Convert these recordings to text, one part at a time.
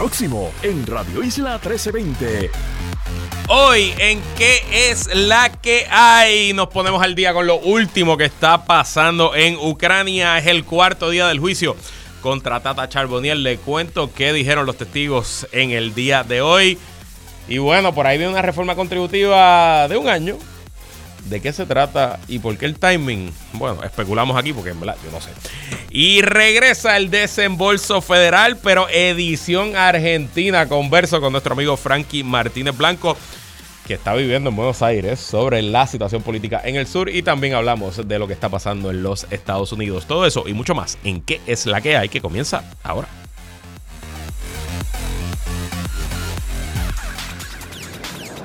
próximo en Radio Isla 1320. Hoy en ¿Qué es la que hay? Nos ponemos al día con lo último que está pasando en Ucrania. Es el cuarto día del juicio contra Tata Charbonnier. Le cuento qué dijeron los testigos en el día de hoy. Y bueno, por ahí viene una reforma contributiva de un año. ¿De qué se trata y por qué el timing? Bueno, especulamos aquí porque en verdad yo no sé. Y regresa el desembolso federal, pero edición argentina. Converso con nuestro amigo Frankie Martínez Blanco que está viviendo en Buenos Aires sobre la situación política en el sur y también hablamos de lo que está pasando en los Estados Unidos. Todo eso y mucho más en qué es la que hay que comienza ahora.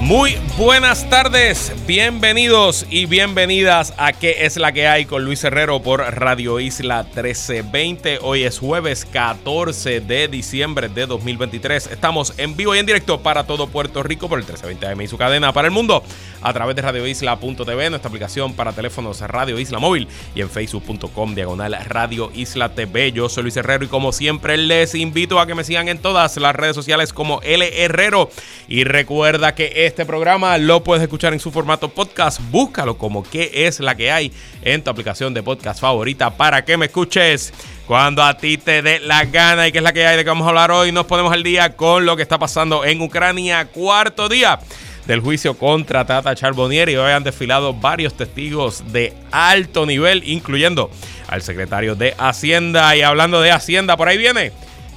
Muy buenas tardes, bienvenidos y bienvenidas a ¿Qué es la que hay? con Luis Herrero por Radio Isla 1320. Hoy es jueves 14 de diciembre de 2023. Estamos en vivo y en directo para todo Puerto Rico por el 1320 AM y su cadena para el mundo a través de radioisla.tv, nuestra aplicación para teléfonos Radio Isla Móvil y en facebook.com diagonal Radio Isla TV. Yo soy Luis Herrero y como siempre les invito a que me sigan en todas las redes sociales como L Herrero y recuerda que este programa lo puedes escuchar en su formato podcast. Búscalo como qué es la que hay en tu aplicación de podcast favorita para que me escuches cuando a ti te dé la gana y qué es la que hay de que vamos a hablar hoy. Nos ponemos al día con lo que está pasando en Ucrania, cuarto día del juicio contra Tata Charbonnier y hoy han desfilado varios testigos de alto nivel, incluyendo al secretario de Hacienda. Y hablando de Hacienda, por ahí viene.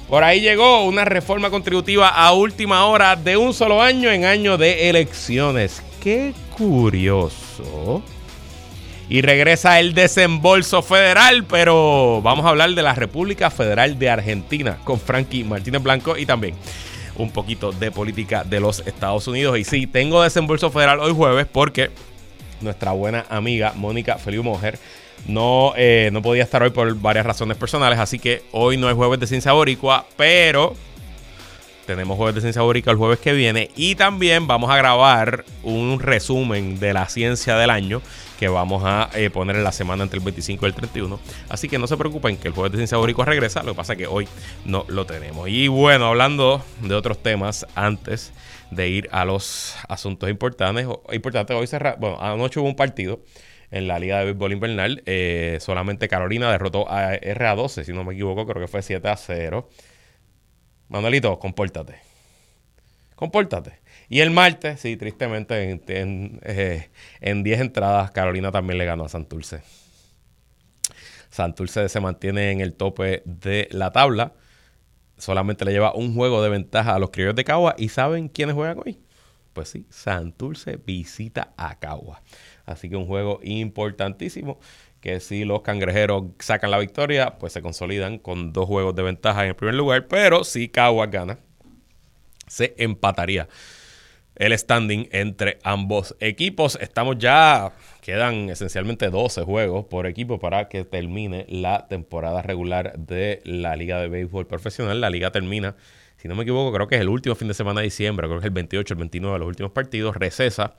Por ahí llegó una reforma contributiva a última hora de un solo año en año de elecciones. Qué curioso. Y regresa el desembolso federal, pero vamos a hablar de la República Federal de Argentina con Frankie Martínez Blanco y también un poquito de política de los Estados Unidos. Y sí, tengo desembolso federal hoy jueves porque nuestra buena amiga Mónica Feliu Mojer no, eh, no podía estar hoy por varias razones personales. Así que hoy no es jueves de ciencia boricua, pero tenemos jueves de ciencia boricua el jueves que viene. Y también vamos a grabar un resumen de la ciencia del año que vamos a eh, poner en la semana entre el 25 y el 31. Así que no se preocupen que el jueves de Ciencia Boricua regresa, lo que pasa es que hoy no lo tenemos. Y bueno, hablando de otros temas, antes de ir a los asuntos importantes, importante hoy cerrar, bueno, anoche hubo un partido en la Liga de Béisbol Invernal. Eh, solamente Carolina derrotó a RA12, si no me equivoco, creo que fue 7 a 0. Manuelito, compórtate. Compórtate. Y el martes, sí, tristemente, en 10 eh, entradas, Carolina también le ganó a Santurce. Santurce se mantiene en el tope de la tabla. Solamente le lleva un juego de ventaja a los criollos de Cagua. ¿Y saben quiénes juegan hoy? Pues sí, Santurce visita a Cagua. Así que un juego importantísimo que si los cangrejeros sacan la victoria, pues se consolidan con dos juegos de ventaja en el primer lugar. Pero si Cagua gana, se empataría el standing entre ambos equipos. Estamos ya, quedan esencialmente 12 juegos por equipo para que termine la temporada regular de la Liga de Béisbol Profesional. La liga termina, si no me equivoco, creo que es el último fin de semana de diciembre, creo que es el 28, el 29 de los últimos partidos, recesa.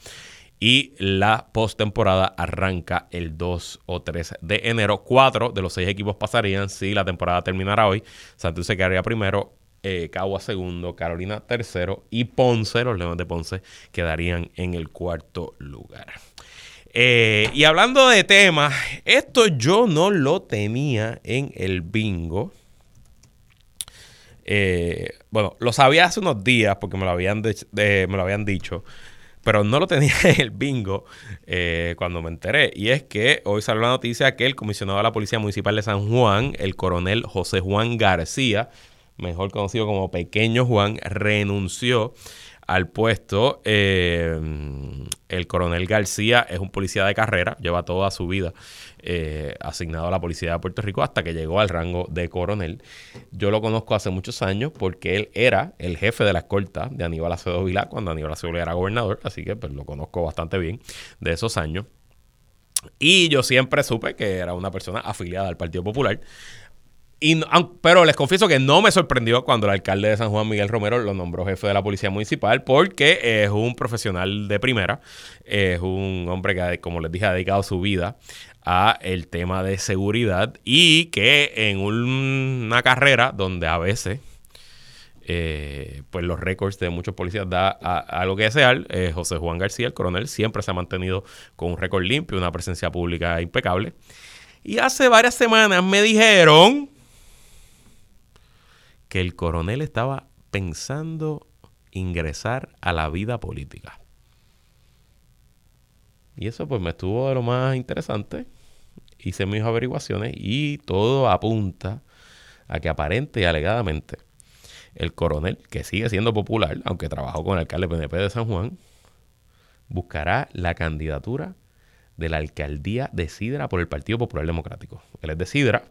Y la postemporada arranca el 2 o 3 de enero. Cuatro de los seis equipos pasarían si la temporada terminara hoy. Santos se quedaría primero, eh, Cagua segundo, Carolina tercero y Ponce, los Leones de Ponce, quedarían en el cuarto lugar. Eh, y hablando de temas, esto yo no lo tenía en el bingo. Eh, bueno, lo sabía hace unos días porque me lo habían, me lo habían dicho, pero no lo tenía en el bingo cuando me enteré. Y es que hoy salió la noticia que el comisionado de la Policía Municipal de San Juan, el coronel José Juan García, mejor conocido como Pequeño Juan, renunció al puesto. Eh, el coronel García es un policía de carrera, lleva toda su vida eh, asignado a la policía de Puerto Rico hasta que llegó al rango de coronel. Yo lo conozco hace muchos años porque él era el jefe de la escolta de Aníbal Acevedo Vilá cuando Aníbal Acevedo era gobernador, así que pues, lo conozco bastante bien de esos años. Y yo siempre supe que era una persona afiliada al Partido Popular pero les confieso que no me sorprendió cuando el alcalde de San Juan, Miguel Romero, lo nombró jefe de la Policía Municipal porque es un profesional de primera, es un hombre que, como les dije, ha dedicado su vida a el tema de seguridad y que en una carrera donde a veces eh, pues los récords de muchos policías da algo que desear. Eh, José Juan García, el coronel, siempre se ha mantenido con un récord limpio, una presencia pública impecable. Y hace varias semanas me dijeron que el coronel estaba pensando ingresar a la vida política. Y eso pues me estuvo de lo más interesante. Hice mis averiguaciones y todo apunta a que aparente y alegadamente el coronel, que sigue siendo popular, aunque trabajó con el alcalde PNP de San Juan, buscará la candidatura de la alcaldía de Sidra por el Partido Popular Democrático. Él es de Sidra,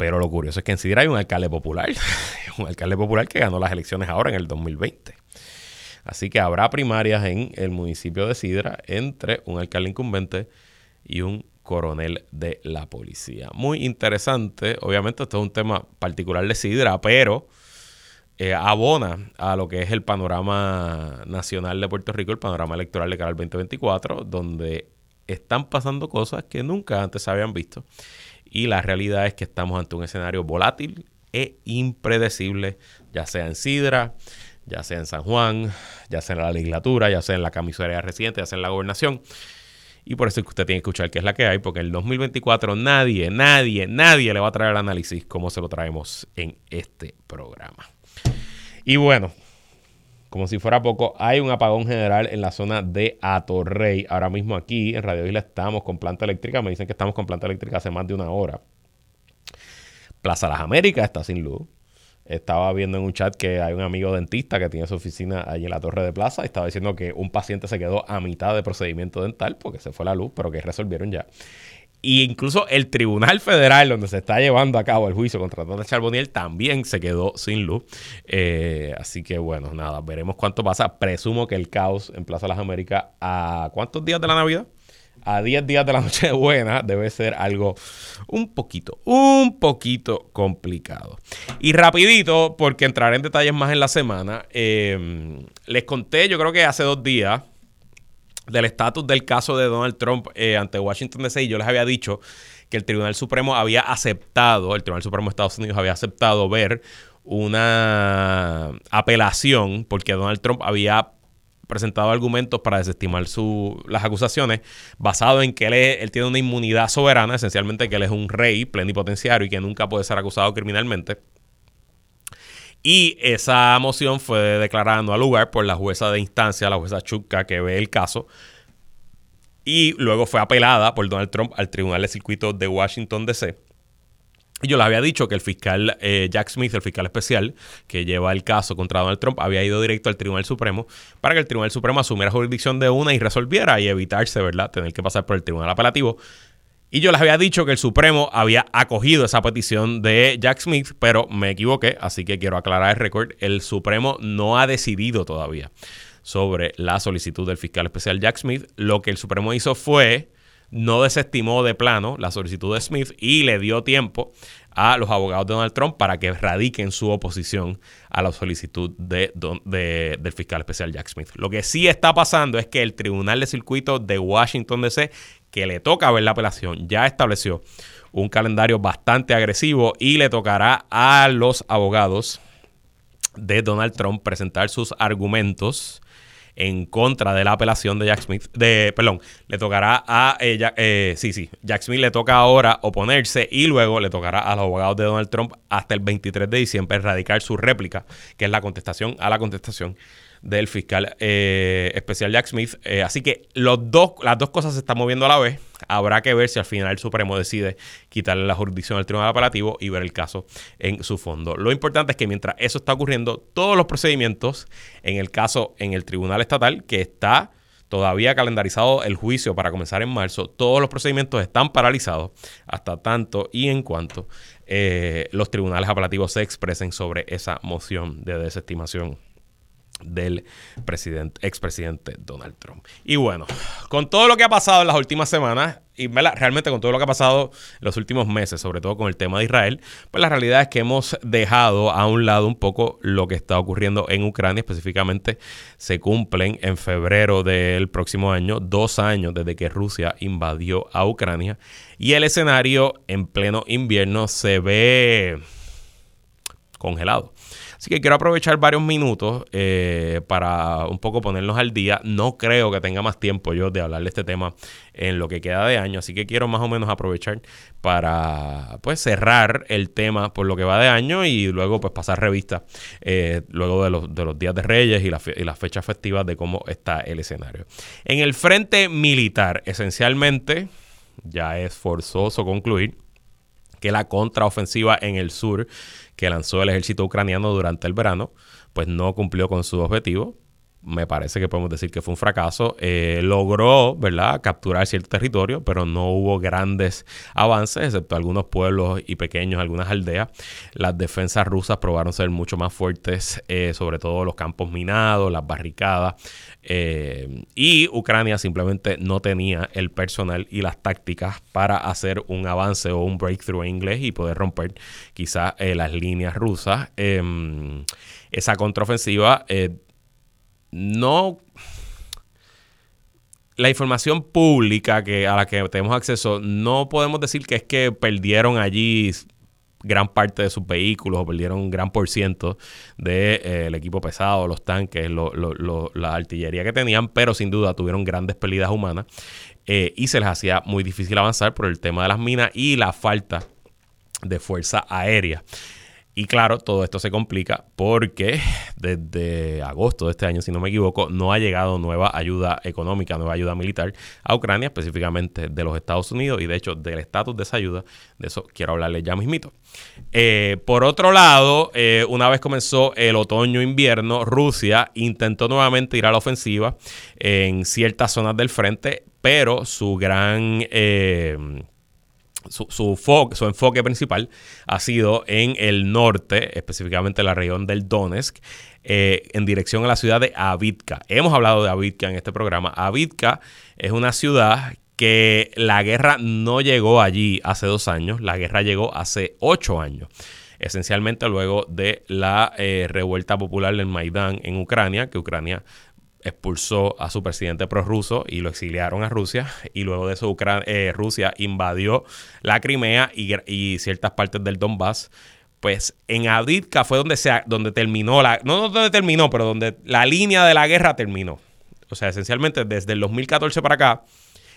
pero lo curioso es que en Sidra hay un alcalde popular, un alcalde popular que ganó las elecciones ahora en el 2020. Así que habrá primarias en el municipio de Sidra entre un alcalde incumbente y un coronel de la policía. Muy interesante, obviamente esto es un tema particular de Sidra, pero eh, abona a lo que es el panorama nacional de Puerto Rico, el panorama electoral de cara al 2024, donde están pasando cosas que nunca antes se habían visto y la realidad es que estamos ante un escenario volátil e impredecible, ya sea en Sidra, ya sea en San Juan, ya sea en la legislatura, ya sea en la camisonería reciente, ya sea en la gobernación. Y por eso es que usted tiene que escuchar qué es la que hay, porque en el 2024 nadie, nadie, nadie le va a traer el análisis como se lo traemos en este programa. Y bueno, como si fuera poco, hay un apagón general en la zona de Atorrey. Ahora mismo aquí en Radio Isla estamos con planta eléctrica. Me dicen que estamos con planta eléctrica hace más de una hora. Plaza Las Américas está sin luz. Estaba viendo en un chat que hay un amigo dentista que tiene su oficina allí en la Torre de Plaza. Estaba diciendo que un paciente se quedó a mitad de procedimiento dental porque se fue la luz, pero que resolvieron ya. Y incluso el Tribunal Federal, donde se está llevando a cabo el juicio contra Tata Charboniel, también se quedó sin luz. Eh, así que bueno, nada, veremos cuánto pasa. Presumo que el caos en Plaza las Américas, ¿a cuántos días de la Navidad? A 10 días de la noche buena debe ser algo un poquito, un poquito complicado. Y rapidito, porque entraré en detalles más en la semana, eh, les conté, yo creo que hace dos días, del estatus del caso de Donald Trump eh, ante Washington DC, yo les había dicho que el Tribunal Supremo había aceptado, el Tribunal Supremo de Estados Unidos había aceptado ver una apelación porque Donald Trump había presentado argumentos para desestimar las acusaciones basado en que él, él tiene una inmunidad soberana, esencialmente que él es un rey plenipotenciario y que nunca puede ser acusado criminalmente. Y esa moción fue declarada no al lugar por la jueza de instancia, la jueza Chukka, que ve el caso. Y luego fue apelada por Donald Trump al Tribunal de Circuito de Washington, D.C. Y yo le había dicho que el fiscal eh, Jack Smith, el fiscal especial que lleva el caso contra Donald Trump, había ido directo al Tribunal Supremo para que el Tribunal Supremo asumiera jurisdicción de una y resolviera y evitarse, ¿verdad?, tener que pasar por el Tribunal Apelativo y yo les había dicho que el Supremo había acogido esa petición de Jack Smith, pero me equivoqué, así que quiero aclarar el récord. El Supremo no ha decidido todavía sobre la solicitud del fiscal especial Jack Smith. Lo que el Supremo hizo fue no desestimó de plano la solicitud de Smith y le dio tiempo a los abogados de Donald Trump para que radiquen su oposición a la solicitud de, del fiscal especial Jack Smith. Lo que sí está pasando es que el Tribunal de Circuito de Washington DC que le toca ver la apelación, ya estableció un calendario bastante agresivo y le tocará a los abogados de Donald Trump presentar sus argumentos en contra de la apelación de Jack Smith, de, perdón, le tocará a ella, eh, sí, sí, Jack Smith le toca ahora oponerse y luego le tocará a los abogados de Donald Trump hasta el 23 de diciembre erradicar su réplica, que es la contestación a la contestación del fiscal eh, especial Jack Smith. Eh, así que las dos cosas se están moviendo a la vez. Habrá que ver si al final el Supremo decide quitarle la jurisdicción al Tribunal Apelativo y ver el caso en su fondo. Lo importante es que mientras eso está ocurriendo, todos los procedimientos en el caso en el Tribunal Estatal, que está todavía calendarizado el juicio para comenzar en marzo, todos los procedimientos están paralizados hasta tanto y en cuanto eh, los tribunales apelativos se expresen sobre esa moción de desestimación del presidente, expresidente Donald Trump. Y bueno, con todo lo que ha pasado en las últimas semanas, y realmente con todo lo que ha pasado en los últimos meses, sobre todo con el tema de Israel, pues la realidad es que hemos dejado a un lado un poco lo que está ocurriendo en Ucrania. Específicamente, se cumplen en febrero del próximo año dos años desde que Rusia invadió a Ucrania y el escenario en pleno invierno se ve congelado. Así que quiero aprovechar varios minutos eh, para un poco ponernos al día. No creo que tenga más tiempo yo de hablar de este tema en lo que queda de año, así que quiero más o menos aprovechar para pues cerrar el tema por lo que va de año y luego pues pasar revista eh, luego de los, de los, días de Reyes y, y las fechas festivas de cómo está el escenario. En el frente militar, esencialmente, ya es forzoso concluir que la contraofensiva en el sur que lanzó el ejército ucraniano durante el verano, pues no cumplió con su objetivo. Me parece que podemos decir que fue un fracaso. Eh, logró, ¿verdad?, capturar cierto territorio, pero no hubo grandes avances, excepto algunos pueblos y pequeños, algunas aldeas. Las defensas rusas probaron ser mucho más fuertes, eh, sobre todo los campos minados, las barricadas. Eh, y Ucrania simplemente no tenía el personal y las tácticas para hacer un avance o un breakthrough en inglés y poder romper quizás las líneas rusas. Em, esa contraofensiva no la información pública que, a la que tenemos acceso, no podemos decir que es que perdieron allí gran parte de sus vehículos o perdieron un gran por ciento del de, eh, equipo pesado, los tanques, la artillería que tenían, pero sin duda tuvieron grandes pérdidas humanas eh, y se les hacía muy difícil avanzar por el tema de las minas y la falta de fuerza aérea. Y claro, todo esto se complica porque desde agosto de este año, si no me equivoco, no ha llegado nueva ayuda económica, nueva ayuda militar a Ucrania, específicamente de los Estados Unidos y de hecho del estatus de esa ayuda. De eso quiero hablarles ya mismito. Eh, por otro lado, eh, una vez comenzó el otoño-invierno, Rusia intentó nuevamente ir a la ofensiva en ciertas zonas del frente, pero su gran... Eh, su, su, enfoque principal ha sido en el norte, específicamente en la región del Donetsk, eh, en dirección a la ciudad de Avitka. Hemos hablado de Avitka en este programa. Avitka es una ciudad que la guerra no llegó allí hace dos años, la guerra llegó hace ocho años esencialmente luego de la eh, revuelta popular del Maidán en Ucrania, que Ucrania expulsó a su presidente prorruso y lo exiliaron a Rusia. Y luego de eso, eh, Rusia invadió la Crimea y, ciertas partes del Donbass. Pues en Avdiivka fue donde, se, donde terminó la. No donde terminó, pero donde la línea de la guerra terminó. O sea, esencialmente desde el 2014 para acá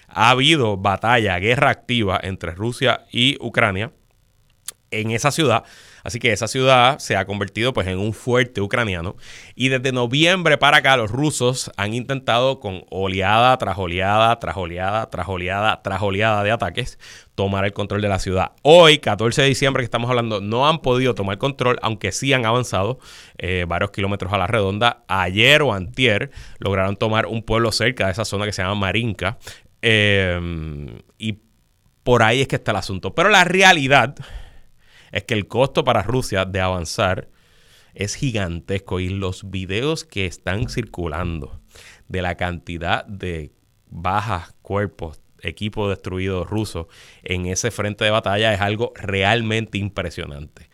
ha habido batalla, guerra activa entre Rusia y Ucrania en esa ciudad Así que esa ciudad se ha convertido pues en un fuerte ucraniano y desde noviembre para acá los rusos han intentado con oleada tras oleada, tras oleada, tras oleada, tras oleada de ataques tomar el control de la ciudad. Hoy, 14 de diciembre que estamos hablando, no han podido tomar control, aunque sí han avanzado eh, varios kilómetros a la redonda. Ayer o antier lograron tomar un pueblo cerca de esa zona que se llama Marinka. Eh, y por ahí es que está el asunto. Pero la realidad es que el costo para Rusia de avanzar es gigantesco y los videos que están circulando de la cantidad de bajas, cuerpos, equipo destruido ruso en ese frente de batalla es algo realmente impresionante.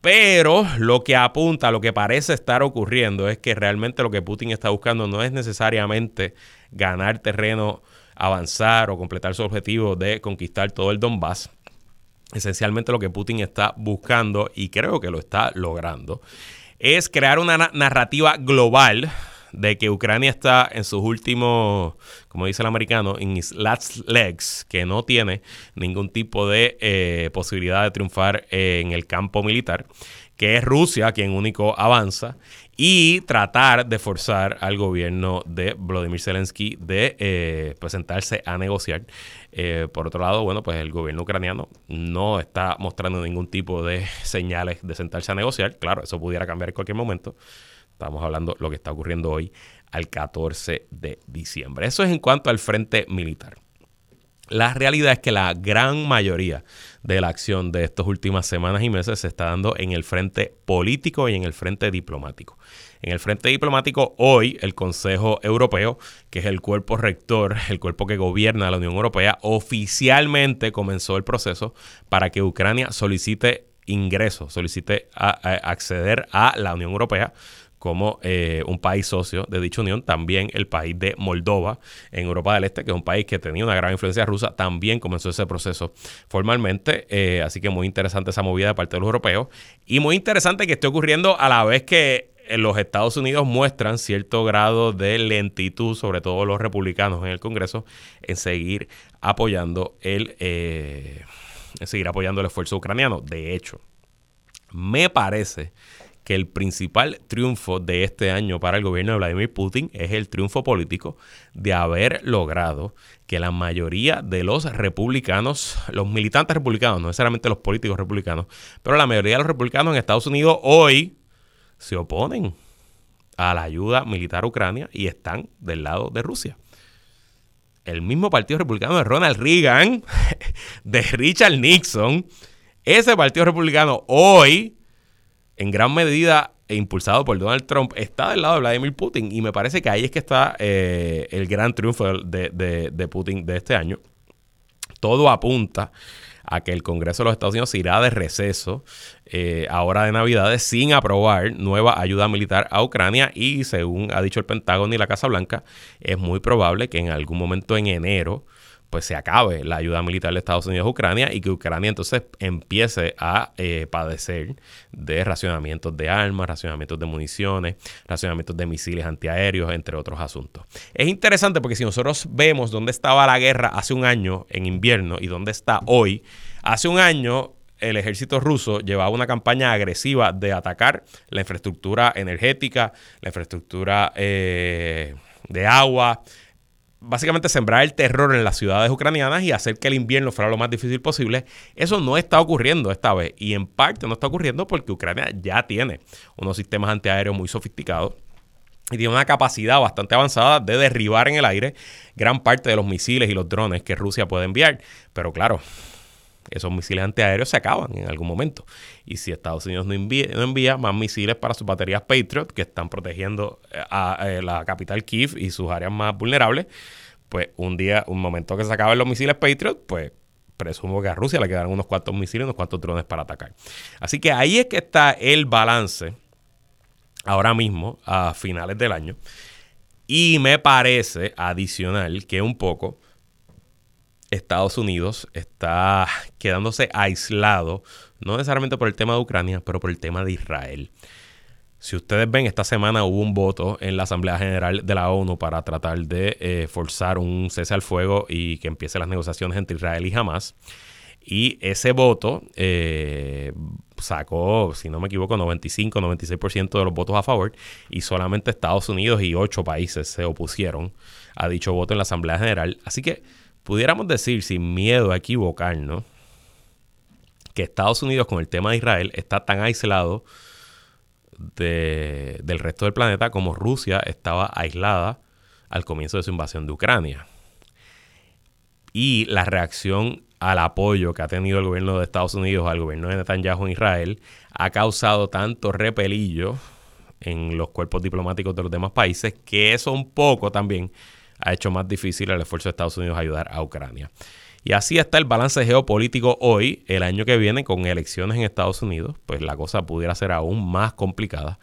Pero lo que apunta, lo que parece estar ocurriendo es que realmente lo que Putin está buscando no es necesariamente ganar terreno, avanzar o completar su objetivo de conquistar todo el Donbass, esencialmente lo que Putin está buscando, y creo que lo está logrando, es crear una narrativa global de que Ucrania está en sus últimos, como dice el americano, en his last legs, que no tiene ningún tipo de eh, posibilidad de triunfar en el campo militar, que es Rusia quien único avanza y tratar de forzar al gobierno de Vladimir Zelensky de eh, presentarse a negociar. Eh, por otro lado, bueno, pues el gobierno ucraniano no está mostrando ningún tipo de señales de sentarse a negociar. Claro, eso pudiera cambiar en cualquier momento. Estamos hablando de lo que está ocurriendo hoy al 14 de diciembre. Eso es en cuanto al frente militar. La realidad es que la gran mayoría de la acción de estas últimas semanas y meses se está dando en el frente político y en el frente diplomático. En el frente diplomático, hoy el Consejo Europeo, que es el cuerpo rector, el cuerpo que gobierna la Unión Europea, oficialmente comenzó el proceso para que Ucrania solicite ingreso, solicite acceder a la Unión Europea como eh, un país socio de dicha unión, también el país de Moldova en Europa del Este, que es un país que tenía una gran influencia rusa, también comenzó ese proceso formalmente, eh, así que muy interesante esa movida de parte de los europeos y muy interesante que esté ocurriendo a la vez que los Estados Unidos muestran cierto grado de lentitud, sobre todo los republicanos en el Congreso, en seguir apoyando el, eh, en seguir apoyando el esfuerzo ucraniano. De hecho, me parece que el principal triunfo de este año para el gobierno de Vladimir Putin es el triunfo político de haber logrado que la mayoría de los republicanos, los militantes republicanos, no necesariamente los políticos republicanos, pero la mayoría de los republicanos en Estados Unidos hoy se oponen a la ayuda militar a Ucrania y están del lado de Rusia. El mismo partido republicano de Ronald Reagan, de Richard Nixon, ese partido republicano hoy en gran medida e impulsado por Donald Trump, está del lado de Vladimir Putin. Y me parece que ahí es que está eh, el gran triunfo de, Putin de este año. Todo apunta a que el Congreso de los Estados Unidos irá de receso eh, ahora de Navidades sin aprobar nueva ayuda militar a Ucrania. Y según ha dicho el Pentágono y la Casa Blanca, es muy probable que en algún momento en enero pues se acabe la ayuda militar de Estados Unidos a Ucrania y que Ucrania entonces empiece a eh, padecer de racionamientos de armas, racionamientos de municiones, racionamientos de misiles antiaéreos, entre otros asuntos. Es interesante porque si nosotros vemos dónde estaba la guerra hace un año en invierno y dónde está hoy, hace un año el ejército ruso llevaba una campaña agresiva de atacar la infraestructura energética, la infraestructura eh, de agua, básicamente sembrar el terror en las ciudades ucranianas y hacer que el invierno fuera lo más difícil posible. Eso no está ocurriendo esta vez y en parte no está ocurriendo porque Ucrania ya tiene unos sistemas antiaéreos muy sofisticados y tiene una capacidad bastante avanzada de derribar en el aire gran parte de los misiles y los drones que Rusia puede enviar. Pero claro, esos misiles antiaéreos se acaban en algún momento. Y si Estados Unidos no envía, más misiles para sus baterías Patriot, que están protegiendo eh, a, eh, la capital Kiev y sus áreas más vulnerables, pues un día, un momento que se acaben los misiles Patriot, pues presumo que a Rusia le quedarán unos cuantos misiles, unos cuantos drones para atacar. Así que ahí es que está el balance ahora mismo, a finales del año. Y me parece adicional que un poco Estados Unidos está quedándose aislado, no necesariamente por el tema de Ucrania, pero por el tema de Israel. Si ustedes ven, esta semana hubo un voto en la Asamblea General de la ONU para tratar de eh, forzar un cese al fuego y que empiecen las negociaciones entre Israel y Hamas. Y ese voto eh, sacó, si no me equivoco, 95-96% de los votos a favor y solamente Estados Unidos y ocho países se opusieron a dicho voto en la Asamblea General. Así que pudiéramos decir sin miedo a equivocarnos que Estados Unidos con el tema de Israel está tan aislado del resto del planeta como Rusia estaba aislada al comienzo de su invasión de Ucrania. Y la reacción al apoyo que ha tenido el gobierno de Estados Unidos al gobierno de Netanyahu en Israel ha causado tanto repelillo en los cuerpos diplomáticos de los demás países que eso un poco también ha hecho más difícil el esfuerzo de Estados Unidos a ayudar a Ucrania. Y así está el balance geopolítico hoy, el año que viene, con elecciones en Estados Unidos, pues la cosa pudiera ser aún más complicada.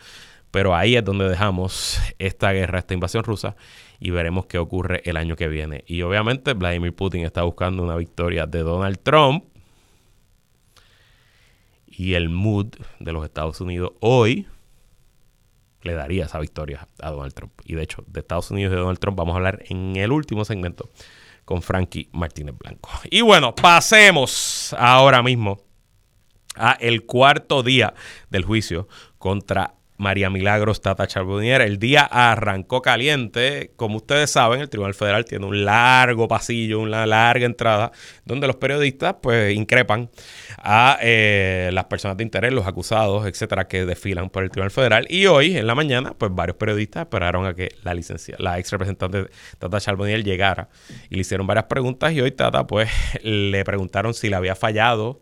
Pero ahí es donde dejamos esta guerra, esta invasión rusa, y veremos qué ocurre el año que viene. Y obviamente Vladimir Putin está buscando una victoria de Donald Trump. Y el mood de los Estados Unidos hoy le daría esa victoria a Donald Trump. Y de hecho, de Estados Unidos y de Donald Trump vamos a hablar en el último segmento con Frankie Martínez Blanco. Y bueno, pasemos ahora mismo a el cuarto día del juicio contra María Milagros Tata Charbonnier. El día arrancó caliente. Como ustedes saben, el Tribunal Federal tiene un largo pasillo, una larga entrada, donde los periodistas pues increpan a eh, las personas de interés, los acusados, etcétera, que desfilan por el Tribunal Federal. Y hoy, en la mañana, pues varios periodistas esperaron a que la licencia, la ex representante Tata Charbonnier llegara y le hicieron varias preguntas. Y hoy Tata, pues, le preguntaron si le había fallado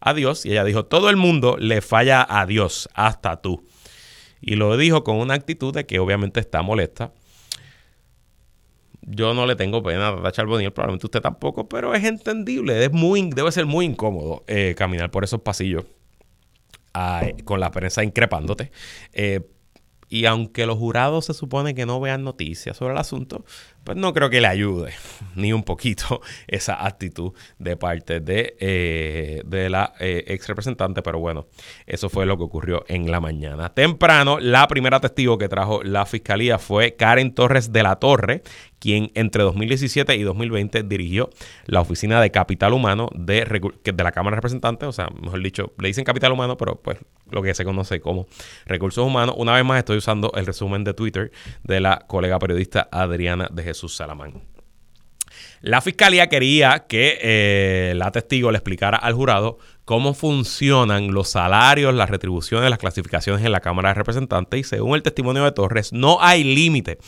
a Dios. Y ella dijo: Todo el mundo le falla a Dios, hasta tú. Y lo dijo con una actitud de que obviamente está molesta. Yo no le tengo pena a Tata Charbonnier, probablemente usted tampoco, pero es entendible. Es muy, debe ser muy incómodo eh, caminar por esos pasillos ah, con la prensa increpándote. Eh, y aunque los jurados se supone que no vean noticias sobre el asunto, pues no creo que le ayude ni un poquito esa actitud de parte de, eh, de la eh, ex representante. Pero bueno, eso fue lo que ocurrió en la mañana. Temprano, la primera testigo que trajo la fiscalía fue Karen Torres de la Torre, quien entre 2017 y 2020 dirigió la oficina de capital humano de, de la Cámara de Representantes, o sea, mejor dicho, le dicen capital humano, pero pues lo que se conoce como recursos humanos. Una vez más estoy usando el resumen de Twitter de la colega periodista Adriana de Jesús Salamán. La fiscalía quería que eh, la testigo le explicara al jurado cómo funcionan los salarios, las retribuciones, las clasificaciones en la Cámara de Representantes y según el testimonio de Torres no hay límite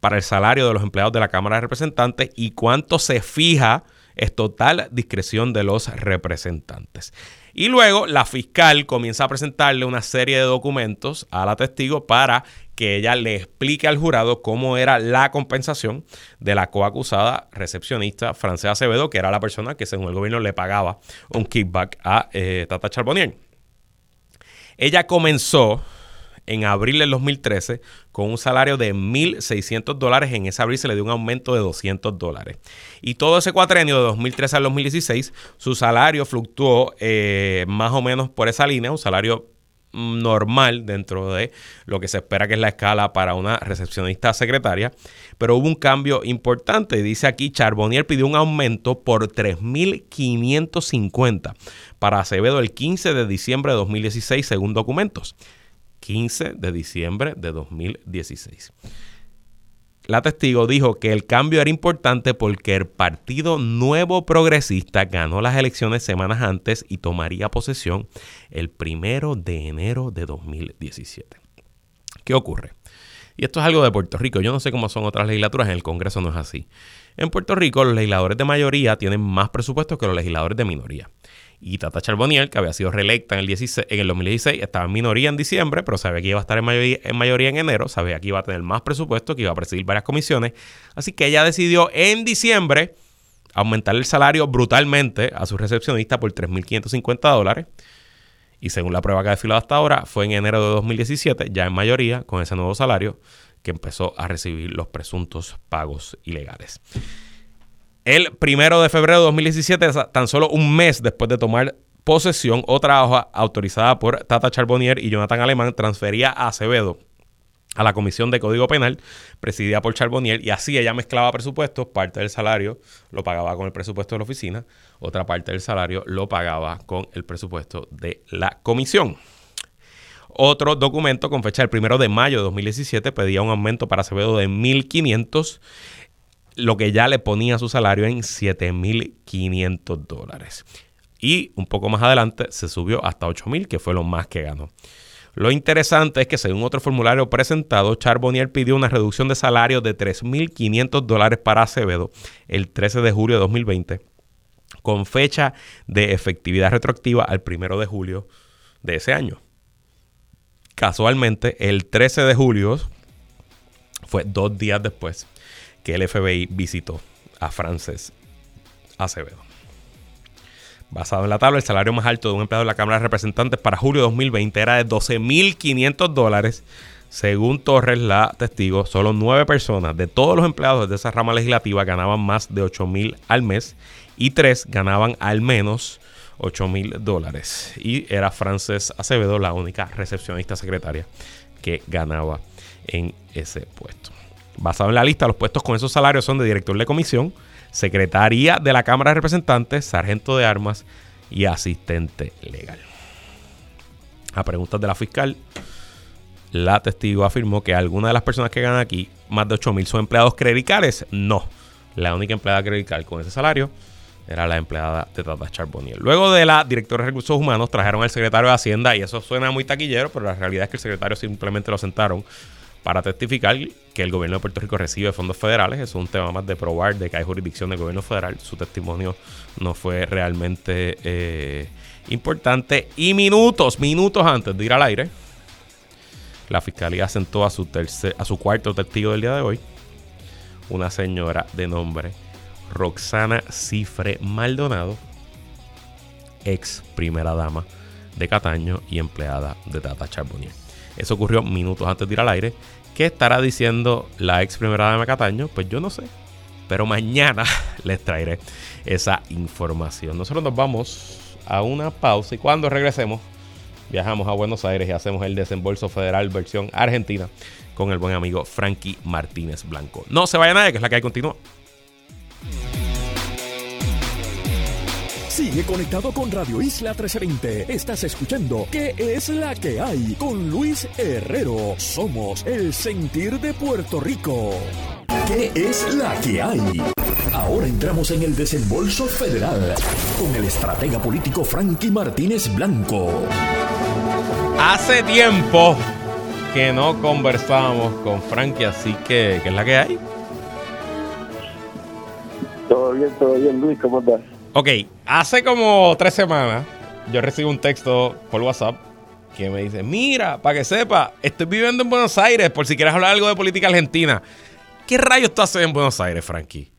para el salario de los empleados de la Cámara de Representantes y cuánto se fija es total discreción de los representantes. Y luego la fiscal comienza a presentarle una serie de documentos a la testigo para que ella le explique al jurado cómo era la compensación de la coacusada recepcionista Francesa Acevedo, que era la persona que según el gobierno le pagaba un kickback a eh, Tata Charbonnier. Ella comenzó en abril del 2013 con un salario de 1.600 dólares. En ese abril se le dio un aumento de 200 dólares. Y todo ese cuatrenio de 2013 al 2016, su salario fluctuó eh, más o menos por esa línea, un salario normal dentro de lo que se espera que es la escala para una recepcionista secretaria, pero hubo un cambio importante. Dice aquí, Charbonnier pidió un aumento por 3.550 para Acevedo el 15 de diciembre de 2016, según documentos. 15 de diciembre de 2016. La testigo dijo que el cambio era importante porque el Partido Nuevo Progresista ganó las elecciones semanas antes y tomaría posesión el primero de enero de 2017. ¿Qué ocurre? Y esto es algo de Puerto Rico. Yo no sé cómo son otras legislaturas, en el Congreso no es así. En Puerto Rico los legisladores de mayoría tienen más presupuesto que los legisladores de minoría. Y Tata Charbonnier, que había sido reelecta en el, 16, en el 2016, estaba en minoría en diciembre, pero sabía que iba a estar en mayoría, en mayoría en enero, sabía que iba a tener más presupuesto, que iba a presidir varias comisiones. Así que ella decidió en diciembre aumentar el salario brutalmente a su recepcionista por 3.550 dólares. Y según la prueba que ha desfilado hasta ahora, fue en enero de 2017, ya en mayoría, con ese nuevo salario, que empezó a recibir los presuntos pagos ilegales. El primero de febrero de 2017, tan solo un mes después de tomar posesión, otra hoja autorizada por Tata Charbonnier y Jonathan Alemán transfería a Acevedo a la Comisión de Código Penal, presidida por Charbonnier, y así ella mezclaba presupuestos, parte del salario lo pagaba con el presupuesto de la oficina, otra parte del salario lo pagaba con el presupuesto de la comisión. Otro documento con fecha del primero de mayo de 2017 pedía un aumento para Acevedo de 1.500 lo que ya le ponía su salario en 7.500 dólares. Y un poco más adelante se subió hasta 8.000, que fue lo más que ganó. Lo interesante es que según otro formulario presentado, Charbonnier pidió una reducción de salario de 3.500 dólares para Acevedo el 13 de julio de 2020, con fecha de efectividad retroactiva al 1 de julio de ese año. Casualmente, el 13 de julio fue dos días después que el FBI visitó a Frances Acevedo. Basado en la tabla, el salario más alto de un empleado de la Cámara de Representantes para julio de 2020 era de 12.500 dólares. Según Torres, la testigo, solo nueve personas de todos los empleados de esa rama legislativa ganaban más de 8.000 al mes y tres ganaban al menos 8.000 dólares. Y era Frances Acevedo la única recepcionista secretaria que ganaba en ese puesto. Basado en la lista, los puestos con esos salarios son de director de comisión, secretaría de la Cámara de Representantes, sargento de armas y asistente legal. A preguntas de la fiscal, la testigo afirmó que algunas de las personas que ganan aquí, más de 8 mil, son empleados credicales. No. La única empleada credical con ese salario era la empleada de Tata Charbonnier. Luego de la directora de recursos humanos, trajeron al secretario de Hacienda, y eso suena muy taquillero, pero la realidad es que el secretario simplemente lo sentaron para testificar que el gobierno de Puerto Rico recibe fondos federales. es un tema más de probar de que hay jurisdicción del gobierno federal. Su testimonio no fue realmente eh, importante. Y minutos, minutos antes de ir al aire, la fiscalía sentó a su, a su cuarto testigo del día de hoy, una señora de nombre Roxana Cifre Maldonado, ex primera dama de Cataño y empleada de Tata Charbonnier. Eso ocurrió minutos antes de ir al aire. ¿Qué estará diciendo la ex primera dama Cataño? Pues yo no sé. Pero mañana les traeré esa información. Nosotros nos vamos a una pausa y cuando regresemos viajamos a Buenos Aires y hacemos el desembolso federal versión argentina con el buen amigo Frankie Martínez Blanco. No se vaya nadie, que es la que hay continúa. Sigue conectado con Radio Isla 1320. Estás escuchando ¿Qué es la que hay? Con Luis Herrero. Somos el sentir de Puerto Rico. ¿Qué es la que hay? Ahora entramos en el desembolso federal con el estratega político Frankie Martínez Blanco. Hace tiempo que no conversábamos con Frankie, así que ¿qué es la que hay? Todo bien, todo bien, Luis, ¿cómo estás? Ok, hace como tres semanas yo recibo un texto por WhatsApp que me dice, mira, para que sepa, estoy viviendo en Buenos Aires por si quieres hablar algo de política argentina. ¿Qué rayos tú haces en Buenos Aires, Frankie?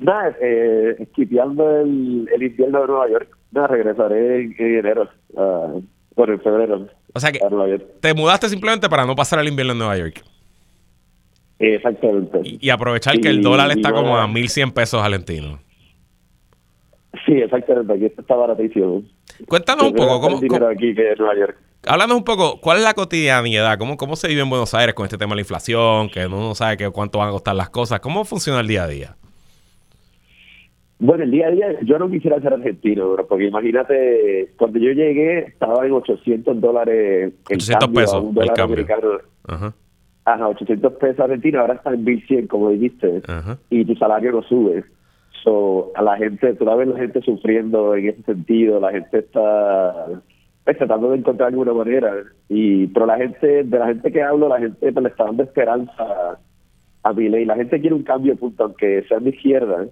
Nada, eh, esquipeando el, el invierno de Nueva York. Nada, regresaré en, enero, uh, por el febrero. O sea que te mudaste simplemente para no pasar el invierno en Nueva York. Exactamente. Y, aprovechar que el dólar está como a 1.100 pesos argentinos. Sí, exactamente. Aquí está baratísimo. Cuéntanos un poco. ¿cómo, dinero aquí que en Nueva York. Háblanos un poco, ¿cuál es la cotidianidad? ¿Cómo, ¿Cómo se vive en Buenos Aires con este tema de la inflación? Que uno no sabe que cuánto van a costar las cosas. ¿Cómo funciona el día a día? Bueno, el día a día, yo no quisiera ser argentino, porque imagínate, cuando yo llegué estaba en 800 dólares el 800 pesos un dólar americano. Ajá. Ajá, 800 pesos argentinos, ahora está en 1100, como dijiste, y tu salario no sube. So, a la gente, tú la ves la gente sufriendo en ese sentido, la gente está pues, tratando de encontrar alguna manera. y Pero la gente, de la gente que hablo, la gente pues, le está dando esperanza a mi ley. La gente quiere un cambio, punto, aunque sea de izquierda.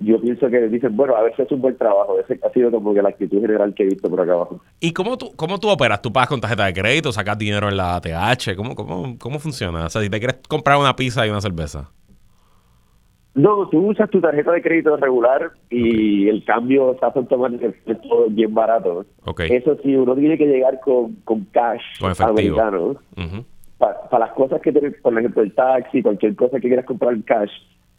Yo pienso que dicen, bueno, a ver si es un buen trabajo. Ese ha sido como que la actitud general que he visto por acá abajo. ¿Y cómo tú, cómo tú operas? ¿Tú pagas con tarjeta de crédito? ¿Sacas dinero en la ATH? ¿Cómo, cómo, cómo funciona? O sea, si te quieres comprar una pizza y una cerveza. No, tú usas tu tarjeta de crédito regular y el cambio está automático, es todo bien barato. Eso sí, uno tiene que llegar con, con cash americano. Para las cosas que tienes, por ejemplo, el taxi, cualquier cosa que quieras comprar en cash,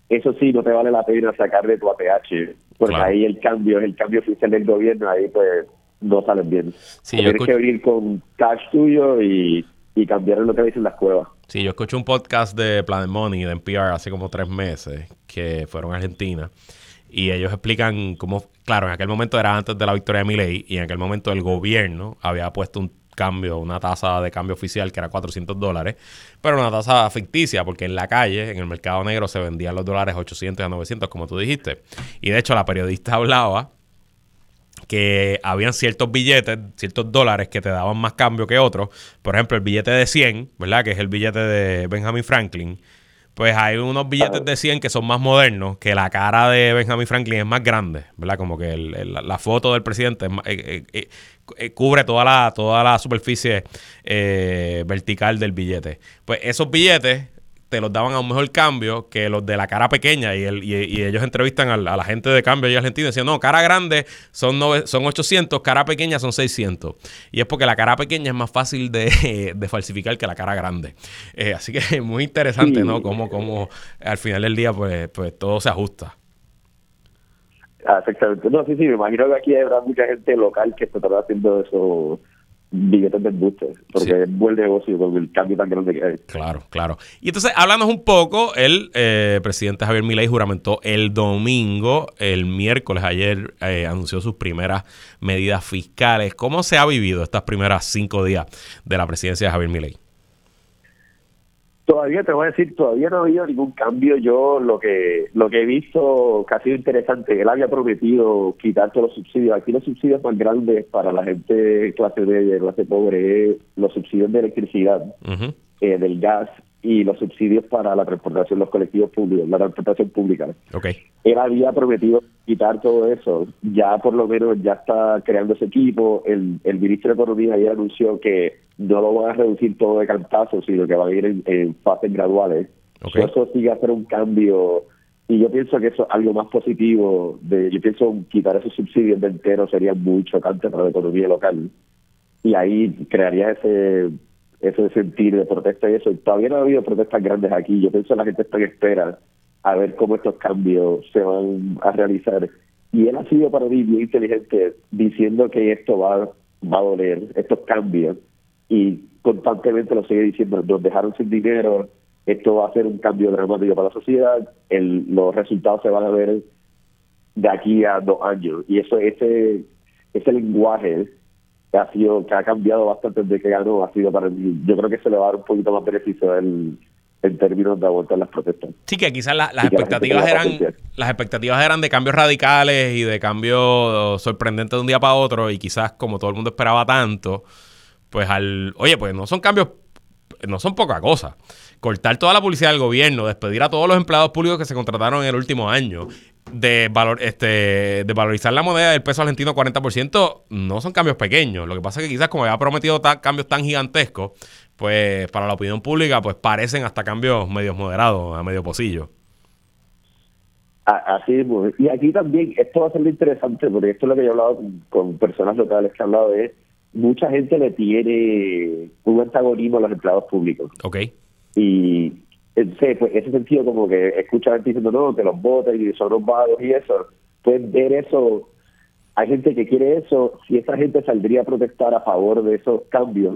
eso sí, no te vale la pena sacar de tu ATH, porque ahí el cambio es el cambio oficial del gobierno, ahí pues no salen bien. Tienes que venir con cash tuyo y, y cambiar lo que dicen las cuevas. Sí, yo escuché un podcast de Planet Money de NPR hace como tres meses que fueron a Argentina y ellos explican cómo, claro, en aquel momento era antes de la victoria de Milei y en aquel momento el gobierno había puesto un cambio, una tasa de cambio oficial que era 400 dólares, pero una tasa ficticia porque en la calle, en el mercado negro, se vendían los dólares 800 a 900, como tú dijiste. Y de hecho la periodista hablaba que habían ciertos billetes, ciertos dólares que te daban más cambio que otros. Por ejemplo, el billete de 100, ¿verdad? Que es el billete de Benjamin Franklin pues hay unos billetes de 100 que son más modernos, que la cara de Benjamin Franklin es más grande, ¿verdad? Como que la foto del presidente eh, eh, eh, cubre toda la, toda la superficie vertical del billete. Pues esos billetes te los daban a un mejor cambio que los de la cara pequeña. Y, el, y, ellos entrevistan a, la gente de cambio y Argentina y decían, no, cara grande son, son 800, cara pequeña son 600. Y es porque la cara pequeña es más fácil de, de falsificar que la cara grande. Eh, así que es muy interesante, ¿no? Como, como al final del día, pues, pues todo se ajusta. Ah, exactamente. No, sí, sí, me imagino que aquí habrá mucha gente local que está haciendo eso billetes de embuste, porque es buen negocio con el cambio tan grande que hay. Claro, claro. Y entonces, háblanos un poco, el eh, presidente Javier Milei juramentó el domingo, el miércoles ayer eh, anunció sus primeras medidas fiscales. ¿Cómo se ha vivido estas primeras cinco días de la presidencia de Javier Milei? Todavía te voy a decir, todavía no ha habido ningún cambio. Yo lo que lo que he visto que ha sido interesante, él había prometido quitar todos los subsidios. Aquí los subsidios más grandes para la gente clase media, clase pobre, los subsidios de electricidad, eh, del gas y los subsidios para la transportación, los colectivos públicos, la transportación pública. Okay. Él había prometido quitar todo eso. Ya por lo menos ya está creando ese equipo. El, el ministro de Economía ya anunció que no lo van a reducir todo de cantazo, sino que va a ir en, fases graduales. Eso sigue a hacer un cambio y yo pienso que eso es algo más positivo. De, yo pienso quitar esos subsidios de entero sería muy chocante para la economía local y ahí crearía ese ese sentir de protesta y eso. todavía no ha habido protestas grandes aquí. Yo pienso que la gente está en espera a ver cómo estos cambios se van a realizar. Y él ha sido para mí bien inteligente diciendo que esto va, va a doler, estos cambios. Y constantemente lo sigue diciendo, nos dejaron sin dinero, esto va a ser un cambio dramático para la sociedad, el, los resultados se van a ver de aquí a dos años. Y eso ese, ese lenguaje que ha sido que ha cambiado bastante desde que ganó ha sido para mí yo creo que se le va a dar un poquito más beneficio en, en términos de abortar las protestas. Sí que quizás las expectativas eran las expectativas eran de cambios radicales y de cambios sorprendentes de un día para otro y quizás como todo el mundo esperaba tanto pues al oye pues no son cambios no son poca cosa cortar toda la publicidad del gobierno, despedir a todos los empleados públicos que se contrataron en el último año, de, valor, este, de valorizar la moneda del peso argentino 40%, no son cambios pequeños. Lo que pasa es que quizás como había prometido cambios tan gigantescos, pues para la opinión pública, pues parecen hasta cambios medios moderados, a medio pocillo. Así es, y aquí también, esto va a ser interesante, porque esto es lo que yo he hablado con, personas locales que han hablado de, mucha gente le tiene un antagonismo a los empleados públicos. Ok. Y ese, pues, ese sentido como que escucha gente diciendo no, que los voten y son los vagos y eso, pueden ver eso, hay gente que quiere eso, si esa gente saldría a protestar a favor de esos cambios,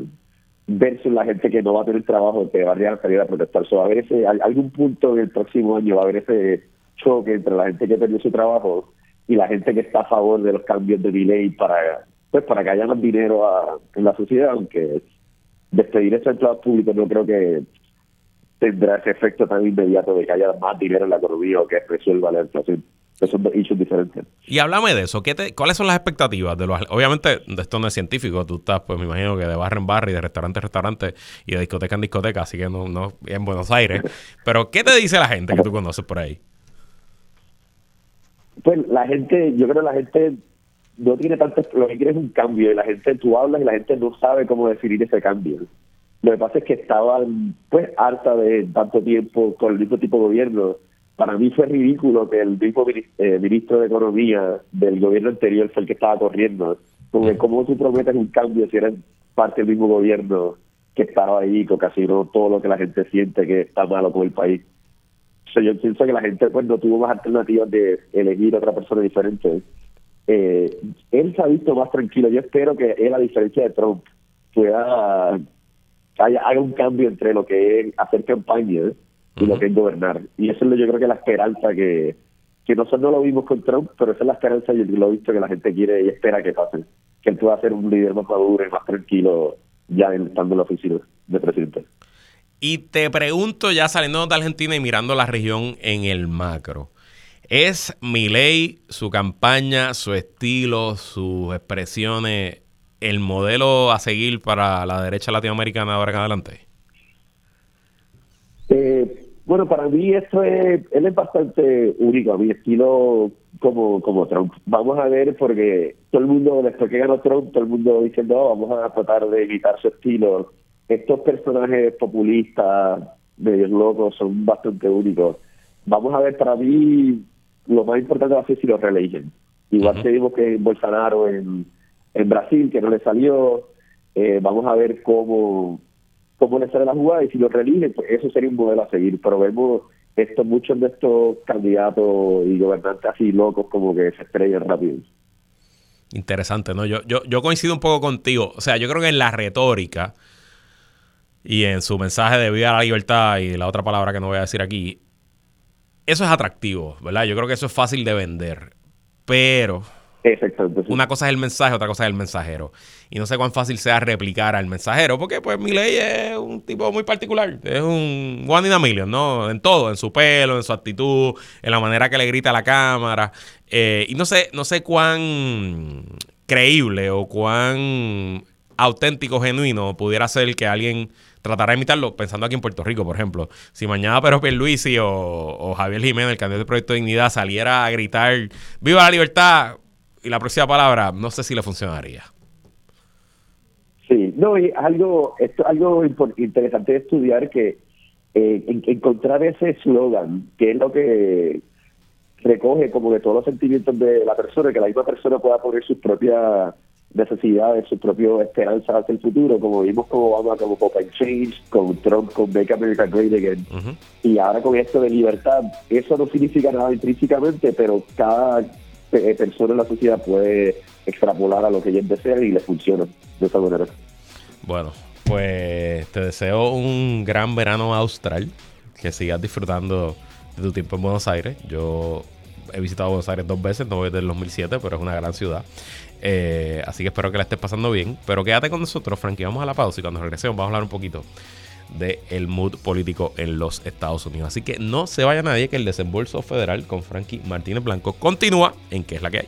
versus la gente que no va a tener trabajo, que va a salir a protestar. So, a ver ese, algún punto en el próximo año va a haber ese choque entre la gente que perdió su trabajo y la gente que está a favor de los cambios de delay para pues para que haya más dinero en la sociedad, aunque despedir esos empleados públicos no creo que tendrá ese efecto tan inmediato de que haya más dinero en la economía o que resuelva la inflación. Son dos issues diferentes. Y háblame de eso. ¿Qué te, ¿Cuáles son las expectativas de los... Obviamente, de esto no es científico. Tú estás, pues me imagino que de barrio en barrio y de restaurante en restaurante y de discoteca en discoteca, así que no, no en Buenos Aires. Pero, ¿qué te dice la gente que tú conoces por ahí? Pues la gente, yo creo que la gente no tiene tanto... Lo que quiere es un cambio y la gente, tú hablas y la gente no sabe cómo definir ese cambio. Lo que pasa es que estaban pues harta de tanto tiempo con el mismo tipo de gobierno. Para mí fue ridículo que el mismo eh, ministro de Economía del gobierno anterior fue el que estaba corriendo. Porque cómo tú prometes un cambio si eres parte del mismo gobierno que estaba ahí, casi no todo lo que la gente siente que está malo con el país. yo pienso que la gente pues no tuvo más alternativas de elegir otra persona diferente. Eh, él se ha visto más tranquilo. Yo espero que él, a diferencia de Trump, pueda haya, haga un cambio entre lo que es hacer campaña y lo que es gobernar. Y eso es lo, yo creo que la esperanza que, que nosotros no lo vimos con Trump, pero esa es la esperanza y lo he visto que la gente quiere y espera que pase. Que él pueda ser un líder más maduro y más tranquilo ya estando en la oficina de presidente. Y te pregunto, ya saliendo de Argentina y mirando la región en el macro, ¿es mi ley, su campaña, su estilo, sus expresiones el modelo a seguir para la derecha latinoamericana ahora en adelante? Eh, bueno, para mí esto es, él es bastante único, a mi estilo como, como Trump. Vamos a ver, porque todo el mundo, después que ganó Trump, todo el mundo diciendo, no, vamos a tratar de imitar su estilo. Estos personajes populistas, medios locos, son bastante únicos. Vamos a ver, para mí, lo más importante va a ser si los reeligen. Igual que vimos que Bolsonaro en en Brasil, que no le salió. Eh, vamos a ver cómo, cómo le sale la jugada y si lo reeligen, pues eso sería un modelo a seguir. Pero vemos esto, muchos de estos candidatos y gobernantes así locos como que se estrellan rápido. Interesante, ¿no? Yo, yo, yo coincido un poco contigo. O sea, yo creo que en la retórica y en su mensaje de vida a la libertad y la otra palabra que no voy a decir aquí, eso es atractivo, ¿verdad? Yo creo que eso es fácil de vender. Pero una cosa es el mensaje, otra cosa es el mensajero. Y no sé cuán fácil sea replicar al mensajero, porque pues mi ley es un tipo muy particular. Es un one in a million, ¿no? En todo, en su pelo, en su actitud, en la manera que le grita a la cámara. Eh, y no sé, no sé cuán creíble o cuán auténtico, genuino pudiera ser que alguien tratara de imitarlo, pensando aquí en Puerto Rico, por ejemplo. Si mañana Pedro Pierluisi o, o Javier Jiménez, el candidato del Proyecto de Dignidad, saliera a gritar ¡Viva la libertad! Y la próxima palabra, no sé si le funcionaría. Sí, no, y algo, esto, algo interesante de estudiar que eh, encontrar ese eslogan, que es lo que recoge como de todos los sentimientos de la persona, que la misma persona pueda poner sus propias necesidades, sus propias esperanzas hacia el futuro, como vimos con Obama, como Open Change, con Trump, con Make America Great Again, y ahora con esto de libertad, eso no significa nada intrínsecamente, pero cada persona en la sociedad puede extrapolar a lo que ellos desean y le funciona de esa manera. Bueno, pues te deseo un gran verano austral, que sigas disfrutando de tu tiempo en Buenos Aires. Yo he visitado Buenos Aires dos veces, no voy desde el 2007, pero es una gran ciudad. Eh, así que espero que la estés pasando bien. Pero quédate con nosotros, Frankie. Vamos a la pausa y cuando regresemos vamos a hablar un poquito del el mood político en los Estados Unidos. Así que no se vaya nadie que el desembolso federal con Frankie Martínez Blanco continúa en qué es la que hay.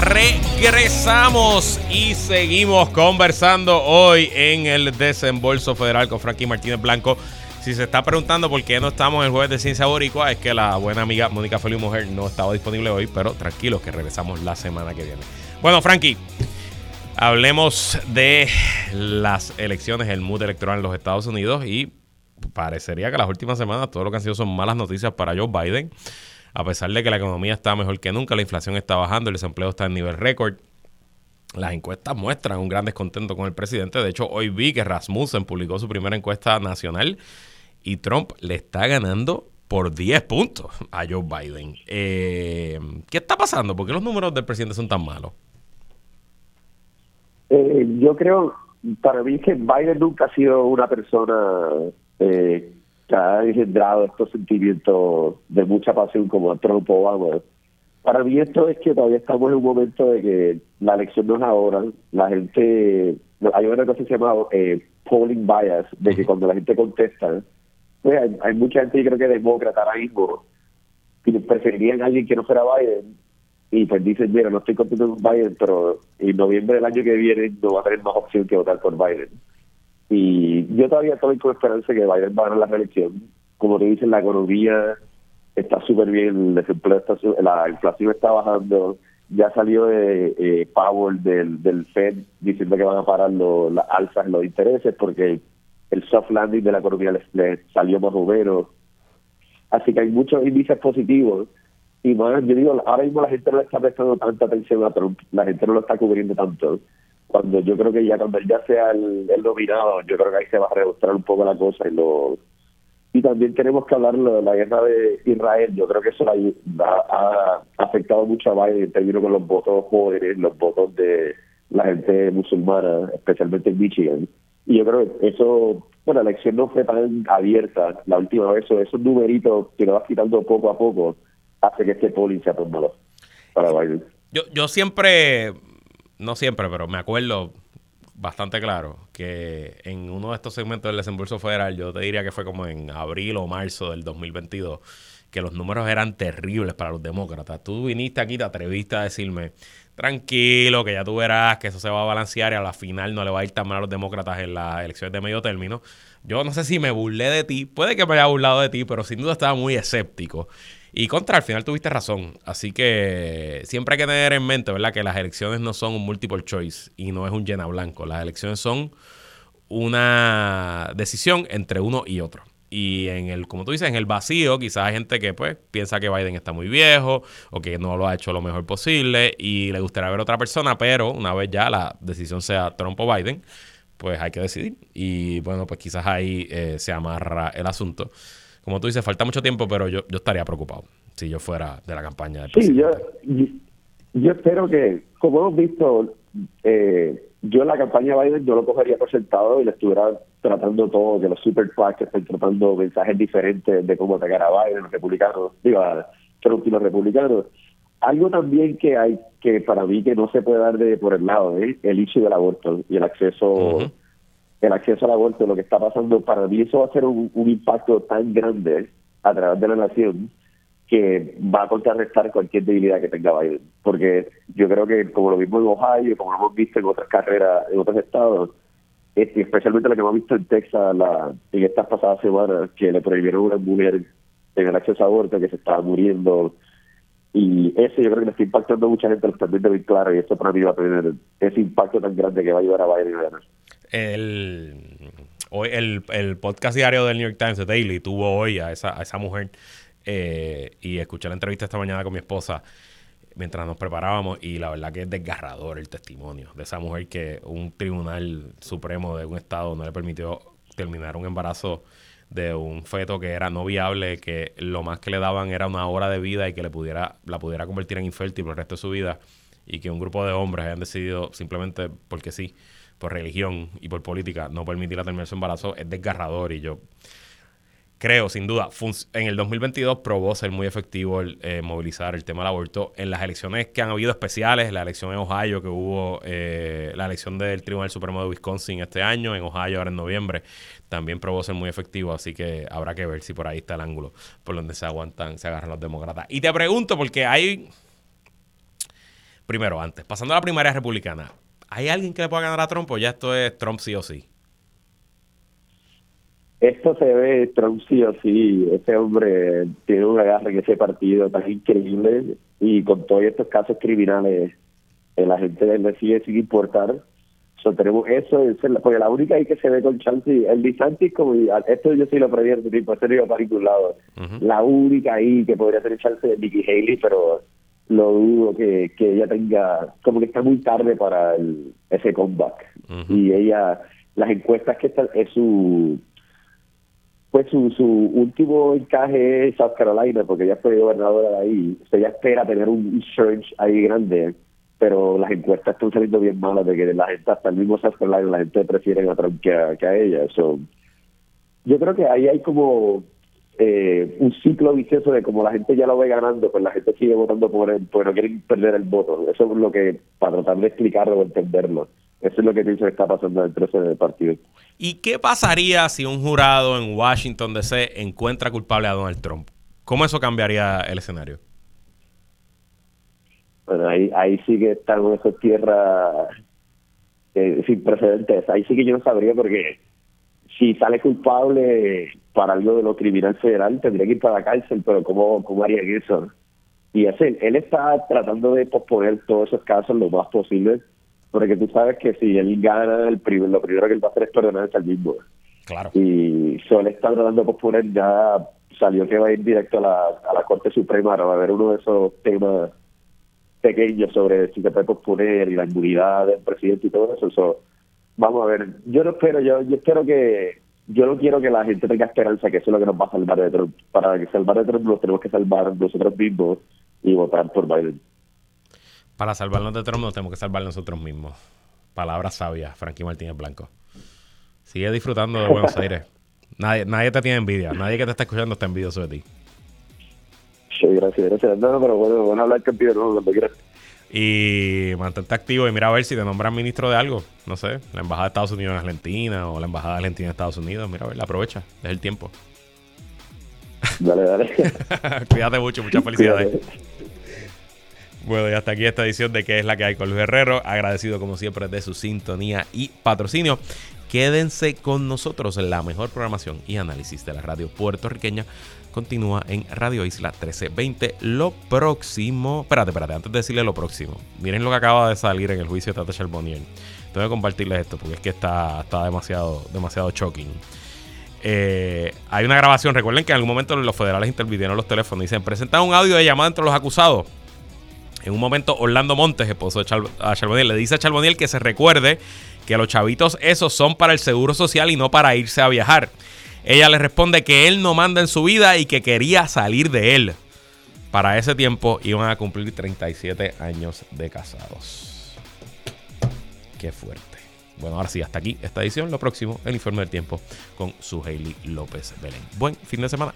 Regresamos y seguimos conversando hoy en el desembolso federal con Frankie Martínez Blanco. Si se está preguntando por qué no estamos en el jueves de ciencia boricua, es que la buena amiga Mónica Feliu Mujer no estaba disponible hoy, pero tranquilos que regresamos la semana que viene. Bueno, Frankie, Hablemos de las elecciones, el mood electoral en los Estados Unidos y parecería que las últimas semanas todo lo que han sido son malas noticias para Joe Biden. A pesar de que la economía está mejor que nunca, la inflación está bajando, el desempleo está en nivel récord. Las encuestas muestran un gran descontento con el presidente. De hecho, hoy vi que Rasmussen publicó su primera encuesta nacional y Trump le está ganando por 10 puntos a Joe Biden. Eh, ¿Qué está pasando? ¿Por qué los números del presidente son tan malos? Eh, yo creo, para mí que Biden nunca ha sido una persona eh, que ha engendrado estos sentimientos de mucha pasión como Trump o Obama. Para mí esto es que todavía estamos en un momento de que la elección no es ahora. La gente, hay una cosa que se llama eh, polling bias, de que cuando la gente contesta, pues hay, mucha gente, yo creo que demócrata ahora mismo, que preferirían a alguien que no fuera Biden y pues dicen, mira, no estoy contento con Biden, pero en noviembre del año que viene no va a tener más opción que votar por Biden. Y yo todavía estoy con esperanza que Biden va a ganar la reelección. Como te dicen, la economía está súper bien, el desempleo está, la inflación está bajando, ya salió de eh, Powell del, del Fed diciendo que van a parar las alzas en los intereses porque el soft landing de la economía les salió más o. Así que hay muchos índices positivos y más, yo digo, ahora mismo la gente no le está prestando tanta atención a Trump, la gente no lo está cubriendo tanto. Cuando yo creo que ya cuando él ya sea el, nominado, yo creo que ahí se va a demostrar un poco la cosa y lo y también tenemos que hablar de la guerra de Israel. Yo creo que eso ha, afectado mucho a Biden en términos con los votos jóvenes, los votos de la gente musulmana, especialmente en Michigan. Y yo creo que eso, bueno, la elección no fue tan abierta la última vez, esos numeritos que lo vas quitando poco a poco hace que este polling sea para Biden. Yo, yo siempre, no siempre, pero me acuerdo bastante claro que en uno de estos segmentos del desembolso federal, yo te diría que fue como en abril o marzo del 2022, que los números eran terribles para los demócratas. Tú viniste aquí, te atreviste a decirme, tranquilo, que ya tú verás que eso se va a balancear y a la final no le va a ir tan mal a los demócratas en las elecciones de medio término. Yo no sé si me burlé de ti, puede que me haya burlado de ti, pero sin duda estaba muy escéptico. Y contra, al final tuviste razón. Así que siempre hay que tener en mente, ¿verdad? Que las elecciones no son un multiple choice y no es un llena blanco. Las elecciones son una decisión entre uno y otro. Y en el, como tú dices, en el vacío, quizás hay gente que pues piensa que Biden está muy viejo o que no lo ha hecho lo mejor posible y le gustaría ver otra persona, pero una vez ya la decisión sea Trump o Biden, pues hay que decidir. Y bueno, pues quizás ahí eh, se amarra el asunto como tú dices, falta mucho tiempo, pero yo, yo estaría preocupado. si yo fuera de la campaña. sí, yo, yo, espero que, como hemos visto, eh, yo en la campaña de Biden yo lo cogería por sentado y le estuviera tratando todo, que los super PAC estén tratando mensajes diferentes de cómo atacar a Biden, los republicanos, digo, a Trump y los republicanos. Algo también que hay que para mí que no se puede dar de por el lado, ¿eh? el issue del aborto y el acceso el acceso al aborto, lo que está pasando, para mí eso va a ser un, impacto tan grande a través de la nación que va a contrarrestar cualquier debilidad que tenga Biden. Porque yo creo que, como lo vimos en Ohio, como lo hemos visto en otras carreras, en otros estados, especialmente lo que hemos visto en Texas la, en estas pasadas semanas, que le prohibieron a una mujer en el acceso a aborto que se estaba muriendo. Y eso yo creo que le está impactando a mucha gente, lo están viendo bien claro, y esto para mí va a tener ese impacto tan grande que va a ayudar a Biden a ganar el, el, el, podcast diario del New York Times, The Daily, tuvo hoy a esa, a esa mujer eh, y escuché la entrevista esta mañana con mi esposa mientras nos preparábamos y la verdad que es desgarrador el testimonio de esa mujer que un tribunal supremo de un estado no le permitió terminar un embarazo de un feto que era no viable, que lo más que le daban era una hora de vida y que le pudiera, la pudiera convertir en infértil por el resto de su vida y que un grupo de hombres hayan decidido simplemente porque sí por religión y por política no permitir la terminar su embarazo es desgarrador y yo creo, sin duda, en el 2022 probó ser muy efectivo el eh, movilizar el tema del aborto. En las elecciones que han habido especiales, la elección en Ohio que hubo, eh, la elección del Tribunal Supremo de Wisconsin este año, en Ohio ahora en noviembre, también probó ser muy efectivo, así que habrá que ver si por ahí está el ángulo por donde se aguantan, se agarran los demócratas. Y te pregunto, porque hay... Primero, antes, pasando a la primaria republicana, ¿Hay alguien que le pueda ganar a Trump o ya esto es Trump sí o sí? Esto se ve Trump sí o sí. Ese hombre tiene un agarre en ese partido tan increíble y con todos estos casos criminales eh, la gente le sigue sin importar. So, tenemos eso, porque la única ahí que se ve con chance, el Disantis, como esto yo sí lo previerto, tipo, este no iba para ningún lado. La única ahí que podría tener chance es Nikki Haley, pero lo dudo que, que ella tenga, como que está muy tarde para el, ese comeback. Y ella, las encuestas que están, es su, pues su, su último encaje es South Carolina, porque ella fue gobernadora de ahí. O sea, ella espera tener un surge ahí grande, pero las encuestas están saliendo bien malas, de que la gente, hasta el mismo South Carolina, la gente prefiere a Trump que a, que a ella. So, yo creo que ahí hay como eh, un ciclo vicioso de como la gente ya lo ve ganando, pues la gente sigue votando por él, pues no quieren perder el voto. Eso es lo que, para tratar de explicarlo o entenderlo, eso es lo que pienso que está pasando dentro del partido. ¿Y qué pasaría si un jurado en Washington DC encuentra culpable a Donald Trump? ¿Cómo eso cambiaría el escenario? Bueno, ahí, ahí sí que estamos en tierra eh, sin precedentes. Ahí sí que yo no sabría porque si sale culpable para algo de lo criminal federal, tendría que ir para la cárcel, pero ¿cómo, cómo haría eso? Y es él, él está tratando de posponer todos esos casos lo más posible, porque tú sabes que si él gana, el primer, lo primero que él va a hacer es perdonarse al mismo. Claro. Y solo está tratando de posponer, ya salió que va a ir directo a la, a la Corte Suprema, va a haber uno de esos temas pequeños sobre si se puede posponer y la inmunidad del presidente y todo eso. eso vamos a ver, yo no espero, yo, yo espero que, yo no quiero que la gente tenga esperanza que eso es lo que nos va a salvar de Trump. Para que salvar de Trump nos tenemos que salvar nosotros mismos y votar por Biden. Para salvarnos de Trump nos tenemos que salvar nosotros mismos. Palabras sabias, Frankie Martínez Blanco. Sigue disfrutando de Buenos Aires. Nadie, nadie te tiene envidia. Nadie que te está escuchando está envidioso de ti. Gracias, gracias. No, pero bueno, bueno hablar contigo, no, cuando quieras. Y mantente activo y mira a ver si te nombran ministro de algo. No sé, la embajada de Estados Unidos en Argentina o la embajada de Argentina en Estados Unidos. Mira a ver, aprovecha, es el tiempo. Dale, dale. Cuídate mucho, muchas felicidades. Bueno, y hasta aquí esta edición de ¿Qué es la que hay con Luis Herrero? Agradecido como siempre de su sintonía y patrocinio. Quédense con nosotros en la mejor programación y análisis de la radio puertorriqueña continúa en Radio Isla 1320. Lo próximo, espérate, espérate, antes de decirle lo próximo, miren lo que acaba de salir en el juicio de Tata Charbonnier. Tengo que compartirles esto porque es que está, está demasiado, demasiado shocking. Eh, hay una grabación, recuerden que en algún momento los federales intervinieron los teléfonos y dicen, presentan un audio de llamada entre los acusados. En un momento, Orlando Montes, esposo de Charbonnier, le dice a Charbonnier que se recuerde que los chavitos esos son para el seguro social y no para irse a viajar. Ella le responde que él no manda en su vida y que quería salir de él. para ese tiempo iban a cumplir 37 años de casados. Qué fuerte. Bueno, ahora sí, hasta aquí esta edición. Lo próximo, el informe del tiempo con su Hailey López Belén. Buen fin de semana.